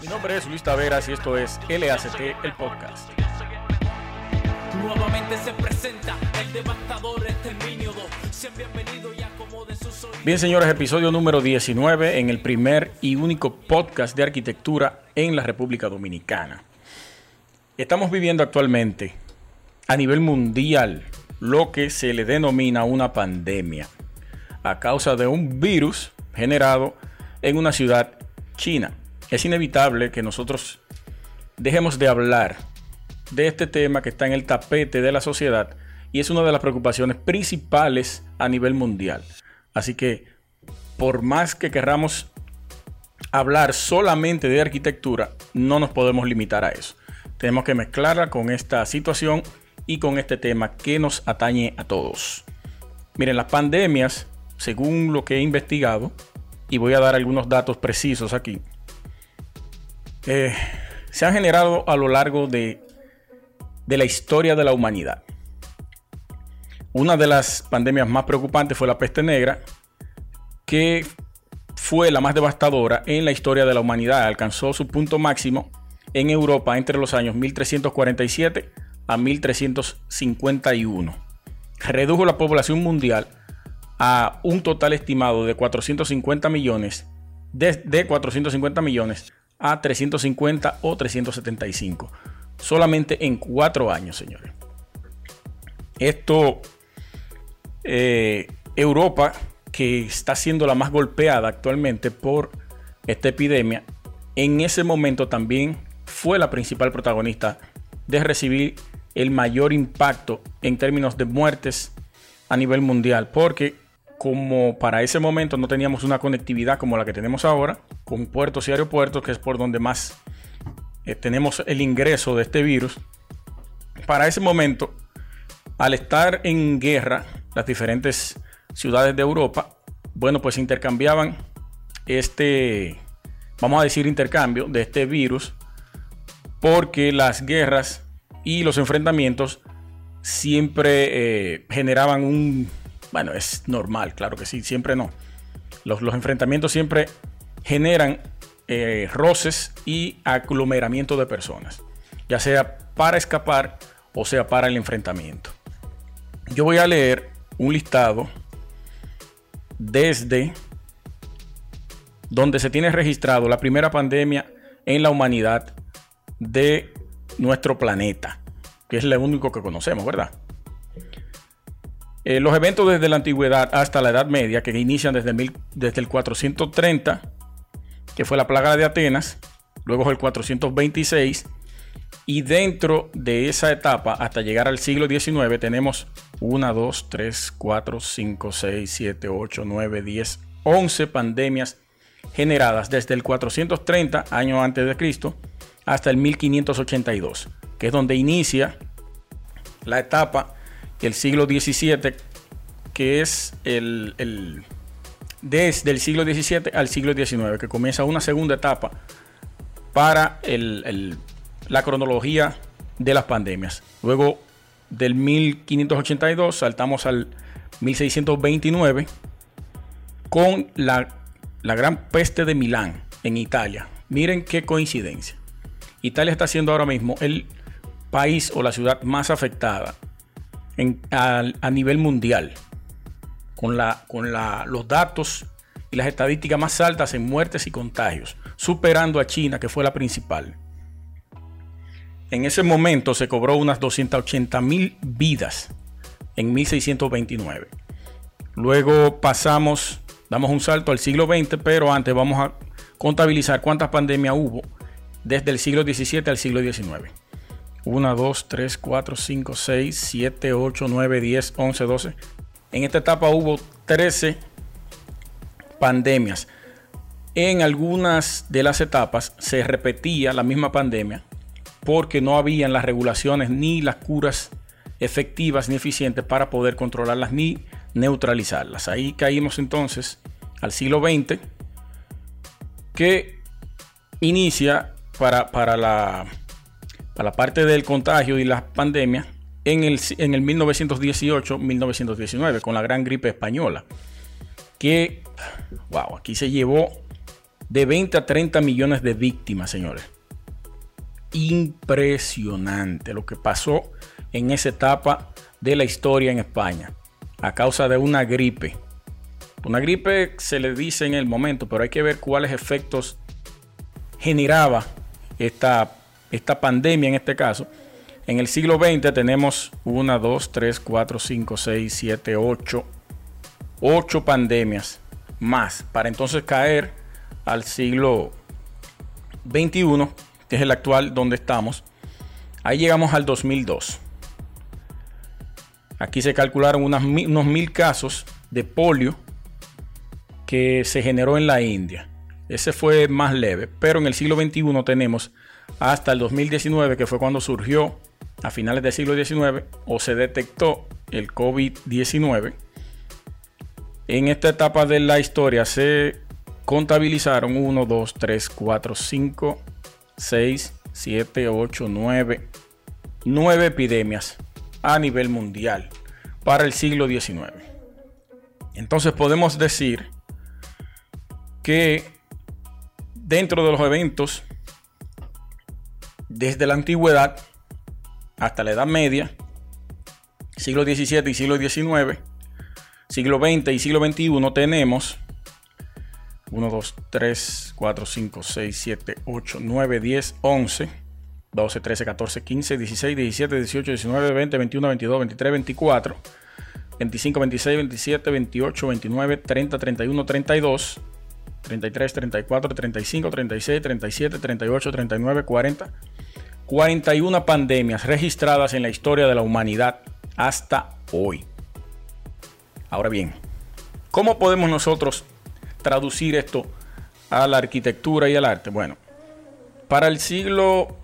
Mi nombre es Luis Taveras y esto es LACT, el podcast. Nuevamente se presenta el devastador exterminio 2. Sean bienvenidos y acomoden sus oídos. Bien, señores, episodio número 19 en el primer y único podcast de arquitectura en la República Dominicana. Estamos viviendo actualmente a nivel mundial lo que se le denomina una pandemia a causa de un virus generado en una ciudad china. Es inevitable que nosotros dejemos de hablar de este tema que está en el tapete de la sociedad y es una de las preocupaciones principales a nivel mundial. Así que, por más que querramos hablar solamente de arquitectura, no nos podemos limitar a eso. Tenemos que mezclarla con esta situación y con este tema que nos atañe a todos. Miren, las pandemias, según lo que he investigado, y voy a dar algunos datos precisos aquí, eh, se han generado a lo largo de, de la historia de la humanidad. Una de las pandemias más preocupantes fue la peste negra, que fue la más devastadora en la historia de la humanidad. Alcanzó su punto máximo en Europa entre los años 1347 a 1351. Redujo la población mundial a un total estimado de 450 millones, de, 450 millones a 350 o 375. Solamente en cuatro años, señores. Esto, eh, Europa, que está siendo la más golpeada actualmente por esta epidemia, en ese momento también fue la principal protagonista de recibir el mayor impacto en términos de muertes a nivel mundial, porque como para ese momento no teníamos una conectividad como la que tenemos ahora, con puertos y aeropuertos, que es por donde más eh, tenemos el ingreso de este virus, para ese momento, al estar en guerra, las diferentes ciudades de Europa, bueno, pues intercambiaban este, vamos a decir, intercambio de este virus, porque las guerras y los enfrentamientos siempre eh, generaban un... Bueno, es normal, claro que sí, siempre no. Los, enfrentamientos siempre generan eh, roces y aglomeramiento de personas, ya sea para escapar o sea para el enfrentamiento. Yo voy a leer un listado desde donde se tiene registrado la primera pandemia en la humanidad de nuestro planeta, que es lo único que conocemos, ¿verdad? Eh, los eventos desde la antigüedad hasta la Edad Media, que inician desde, desde el 430, que fue la plaga de Atenas, luego el 426, y dentro de esa etapa, hasta llegar al siglo XIX, tenemos 1, 2, 3, 4, 5, 6, 7, 8, 9, 10, 11 pandemias generadas desde el 430, año antes de Cristo, hasta el 1582, que es donde inicia la etapa del siglo XVII, que es el, desde el siglo XVII al siglo XIX, que comienza una segunda etapa para la cronología de las pandemias. Luego del 1582 saltamos al 1629 con la, la gran peste de Milán en Italia. Miren qué coincidencia. Italia está siendo ahora mismo el país o la ciudad más afectada a, nivel mundial, con, la, con los datos y las estadísticas más altas en muertes y contagios, superando a China, que fue la principal. En ese momento se cobró unas 280 mil vidas en 1629. Luego pasamos, damos un salto al siglo XX, pero antes vamos a contabilizar cuántas pandemias hubo desde el siglo XVII al siglo XIX. 1, 2, 3, 4, 5, 6, 7, 8, 9, 10, 11, 12. En esta etapa hubo 13 pandemias. En algunas de las etapas se repetía la misma pandemia porque no habían las regulaciones ni las curas efectivas ni eficientes para poder controlarlas ni neutralizarlas. Ahí caímos entonces al siglo XX que inicia para, la, para la parte del contagio y las pandemias en el, en el 1918-1919 con la gran gripe española. Que, wow, aquí se llevó de 20 a 30 millones de víctimas, señores. Impresionante lo que pasó en esa etapa de la historia en España a causa de una gripe. Una gripe se le dice en el momento, pero hay que ver cuáles efectos generaba esta, esta pandemia en este caso. En el siglo XX tenemos 1, 2, 3, 4, 5, 6, 7, 8, 8 pandemias más para entonces caer al siglo XXI, que es el actual donde estamos. Ahí llegamos al 2002. Aquí se calcularon unos mil casos de polio que se generó en la India. Ese fue más leve, pero en el siglo XXI tenemos hasta el 2019, que fue cuando surgió a finales del siglo XIX o se detectó el COVID-19. En esta etapa de la historia se contabilizaron 1, 2, 3, 4, 5, 6, 7, 8, 9, 9 epidemias a nivel mundial para el siglo XIX. Entonces podemos decir que dentro de los eventos, desde la antigüedad hasta la Edad Media, siglo XVII y siglo XIX, siglo XX y siglo XXI, tenemos 1, 2, 3, 4, 5, 6, 7, 8, 9, 10, 11, 12, 13, 14, 15, 16, 17, 18, 19, 20, 21, 22, 23, 24, 25, 26, 27, 28, 29, 30, 31, 32, 33, 34, 35, 36, 37, 38, 39, 40. 41 pandemias registradas en la historia de la humanidad hasta hoy. Ahora bien, ¿cómo podemos nosotros traducir esto a la arquitectura y al arte? Bueno, para el siglo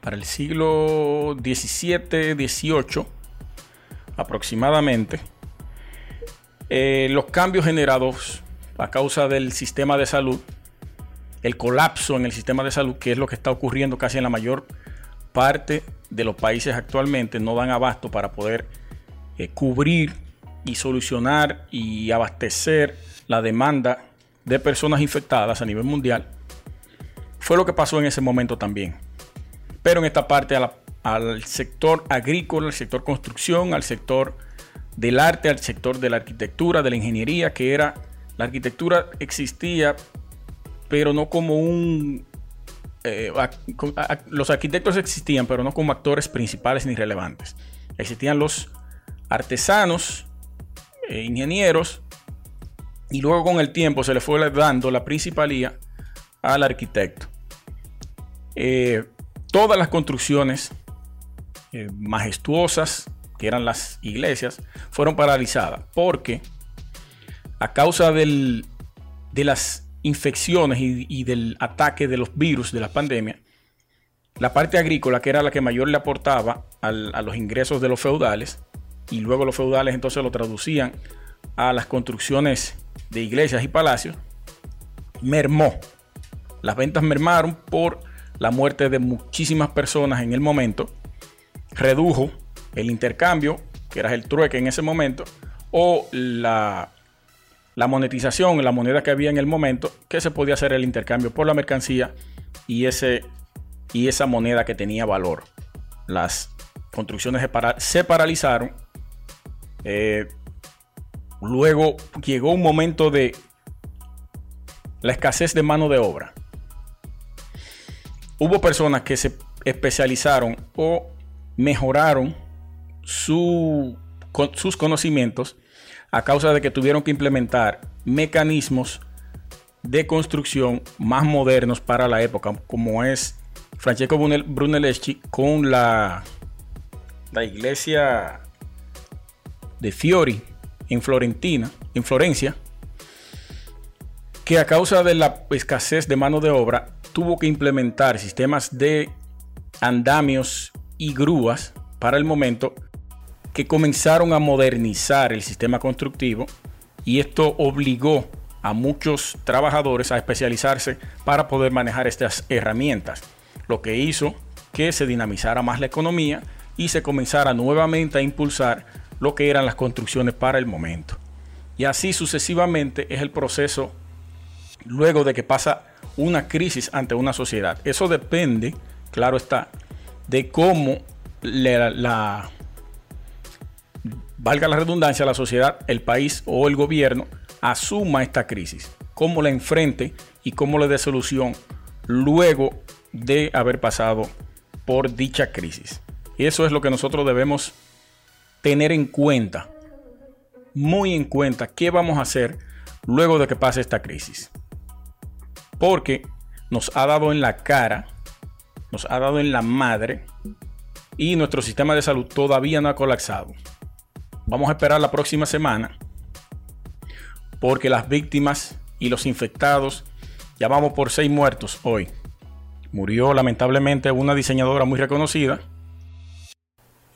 para el siglo 17, 18 aproximadamente, eh, los cambios generados a causa del sistema de salud, el colapso en el sistema de salud, que es lo que está ocurriendo casi en la mayor parte de los países actualmente, no dan abasto para poder eh, cubrir y solucionar y abastecer la demanda de personas infectadas a nivel mundial, fue lo que pasó en ese momento también. Pero en esta parte al sector agrícola, al sector construcción, al sector del arte, al sector de la arquitectura, de la ingeniería, que era la arquitectura existía, pero no como un... Eh, los arquitectos existían, pero no como actores principales ni relevantes. Existían los artesanos, eh, ingenieros, y luego con el tiempo se le fue dando la principalía al arquitecto. Eh, todas las construcciones eh, majestuosas, que eran las iglesias, fueron paralizadas porque a causa de las infecciones y, del ataque de los virus de la pandemia, la parte agrícola, que era la que mayor le aportaba a los ingresos de los feudales, y luego los feudales entonces lo traducían a las construcciones de iglesias y palacios, mermó. Las ventas mermaron por la muerte de muchísimas personas en el momento, redujo el intercambio, que era el trueque en ese momento, o la, la monetización, la moneda que había en el momento, que se podía hacer el intercambio por la mercancía y, ese, y esa moneda que tenía valor. Las construcciones se paralizaron eh, luego llegó un momento de la escasez de mano de obra. Hubo personas que se especializaron o mejoraron sus conocimientos a causa de que tuvieron que implementar mecanismos de construcción más modernos para la época, como es Francesco Brunelleschi con la, la iglesia de Fiori en Florentina, en Florencia, que a causa de la escasez de mano de obra tuvo que implementar sistemas de andamios y grúas para el momento que comenzaron a modernizar el sistema constructivo y esto obligó a muchos trabajadores a especializarse para poder manejar estas herramientas, lo que hizo que se dinamizara más la economía y se comenzara nuevamente a impulsar lo que eran las construcciones para el momento. Y así sucesivamente es el proceso luego de que pasa una crisis ante una sociedad. Eso depende, claro está, de cómo la, la valga la redundancia, la sociedad, el país o el gobierno asuma esta crisis, cómo la enfrente y cómo le dé solución luego de haber pasado por dicha crisis. Y eso es lo que nosotros debemos tener en cuenta, muy en cuenta, qué vamos a hacer luego de que pase esta crisis. Porque nos ha dado en la cara, nos ha dado en la madre y nuestro sistema de salud todavía no ha colapsado. Vamos a esperar la próxima semana porque las víctimas y los infectados ya vamos por seis muertos hoy. Murió lamentablemente una diseñadora muy reconocida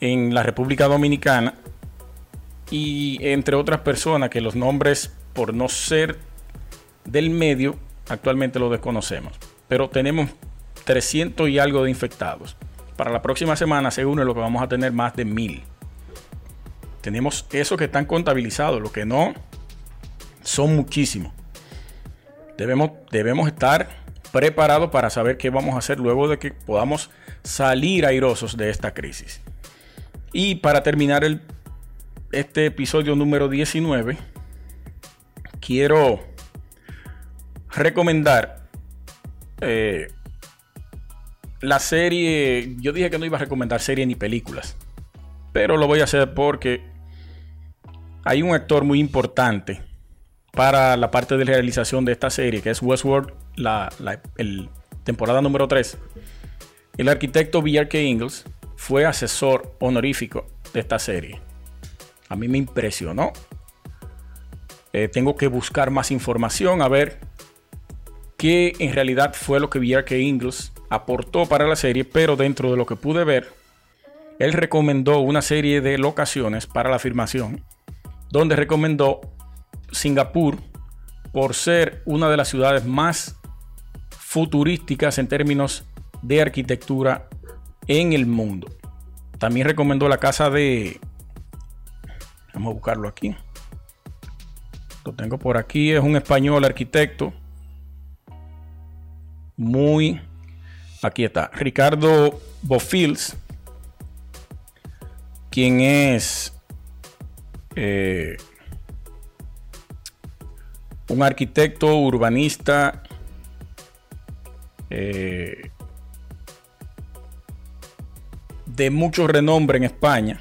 en la República Dominicana y entre otras personas que los nombres por no ser del medio actualmente lo desconocemos. Pero tenemos 300 y algo de infectados. Para la próxima semana, según lo que vamos a tener más de mil. Tenemos esos que están contabilizados, lo que no son muchísimos. Debemos, debemos estar preparados para saber qué vamos a hacer luego de que podamos salir airosos de esta crisis. Y para terminar el, este episodio número 19, quiero recomendar eh, la serie. Yo dije que no iba a recomendar serie ni películas, pero lo voy a hacer porque hay un actor muy importante para la parte de realización de esta serie, que es Westworld, la, temporada número 3. El arquitecto V.R.K. Ingles fue asesor honorífico de esta serie. A mí me impresionó. Eh, tengo que buscar más información a ver qué en realidad fue lo que V.R.K. Ingles aportó para la serie, pero dentro de lo que pude ver, él recomendó una serie de locaciones para la filmación donde recomendó Singapur por ser una de las ciudades más futurísticas en términos de arquitectura en el mundo. También recomendó la casa de... Vamos a buscarlo aquí. Lo tengo por aquí. Es un español arquitecto. Muy... Aquí está. Ricardo Bofils. Quien es eh, un arquitecto urbanista eh, de mucho renombre en España,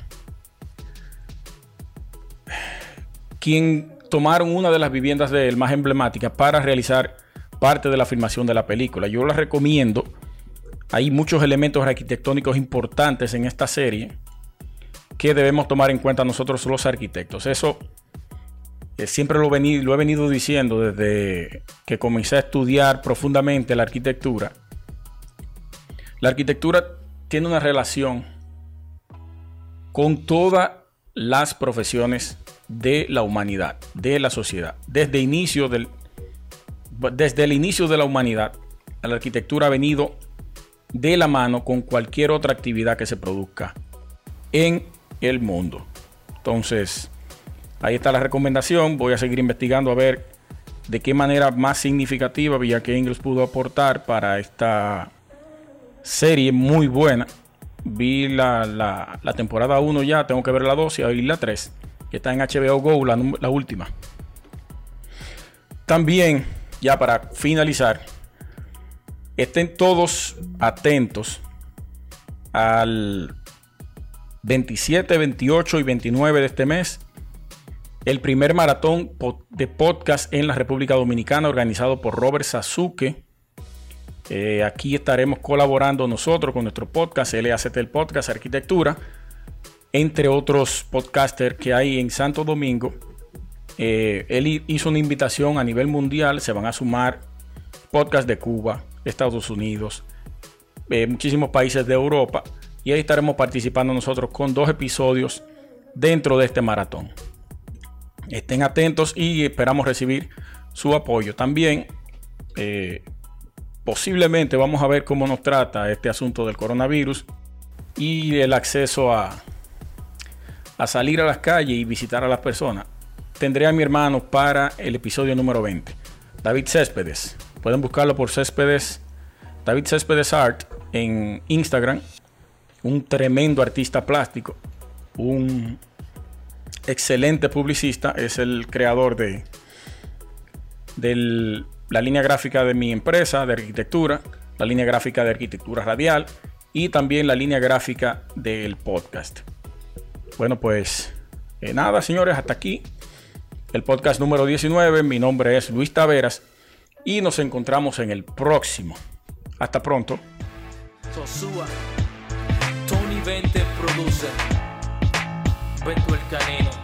quien tomaron una de las viviendas de él más emblemáticas para realizar parte de la filmación de la película. Yo la recomiendo. Hay muchos elementos arquitectónicos importantes en esta serie que debemos tomar en cuenta nosotros los arquitectos. Eso eh, siempre lo, lo he venido diciendo desde que comencé a estudiar profundamente la arquitectura. La arquitectura tiene una relación con todas las profesiones de la humanidad, de la sociedad. Desde, inicio del, desde el inicio de la humanidad, la arquitectura ha venido de la mano con cualquier otra actividad que se produzca en el mundo. Entonces, ahí está la recomendación. Voy a seguir investigando a ver de qué manera más significativa que Ingles pudo aportar para esta serie muy buena. Vi la, temporada 1 ya, tengo que ver la 2 y la 3, que está en HBO Go, la, la última. También, ya para finalizar, estén todos atentos al 27, 28 y 29 de este mes, el primer maratón de podcast en la República Dominicana organizado por Robert Sasuke. Eh, aquí estaremos colaborando nosotros con nuestro podcast, LACT el Podcast Arquitectura, entre otros podcasters que hay en Santo Domingo. Eh, él hizo una invitación a nivel mundial, se van a sumar podcasts de Cuba, Estados Unidos, eh, muchísimos países de Europa y ahí estaremos participando nosotros con dos episodios dentro de este maratón. Estén atentos y esperamos recibir su apoyo. También eh, posiblemente vamos a ver cómo nos trata este asunto del coronavirus y el acceso a, a salir a las calles y visitar a las personas. Tendré a mi hermano para el episodio número 20. David Céspedes. Pueden buscarlo por Céspedes, David Céspedes Art en Instagram. Un tremendo artista plástico. Un excelente publicista. Es el creador de, la línea gráfica de mi empresa de arquitectura. La línea gráfica de arquitectura radial. Y también la línea gráfica del podcast. Bueno, pues eh, nada, señores, hasta aquí el podcast número 19. Mi nombre es Luis Taveras y nos encontramos en el próximo. Hasta pronto. inventa e produce. Vento il canino.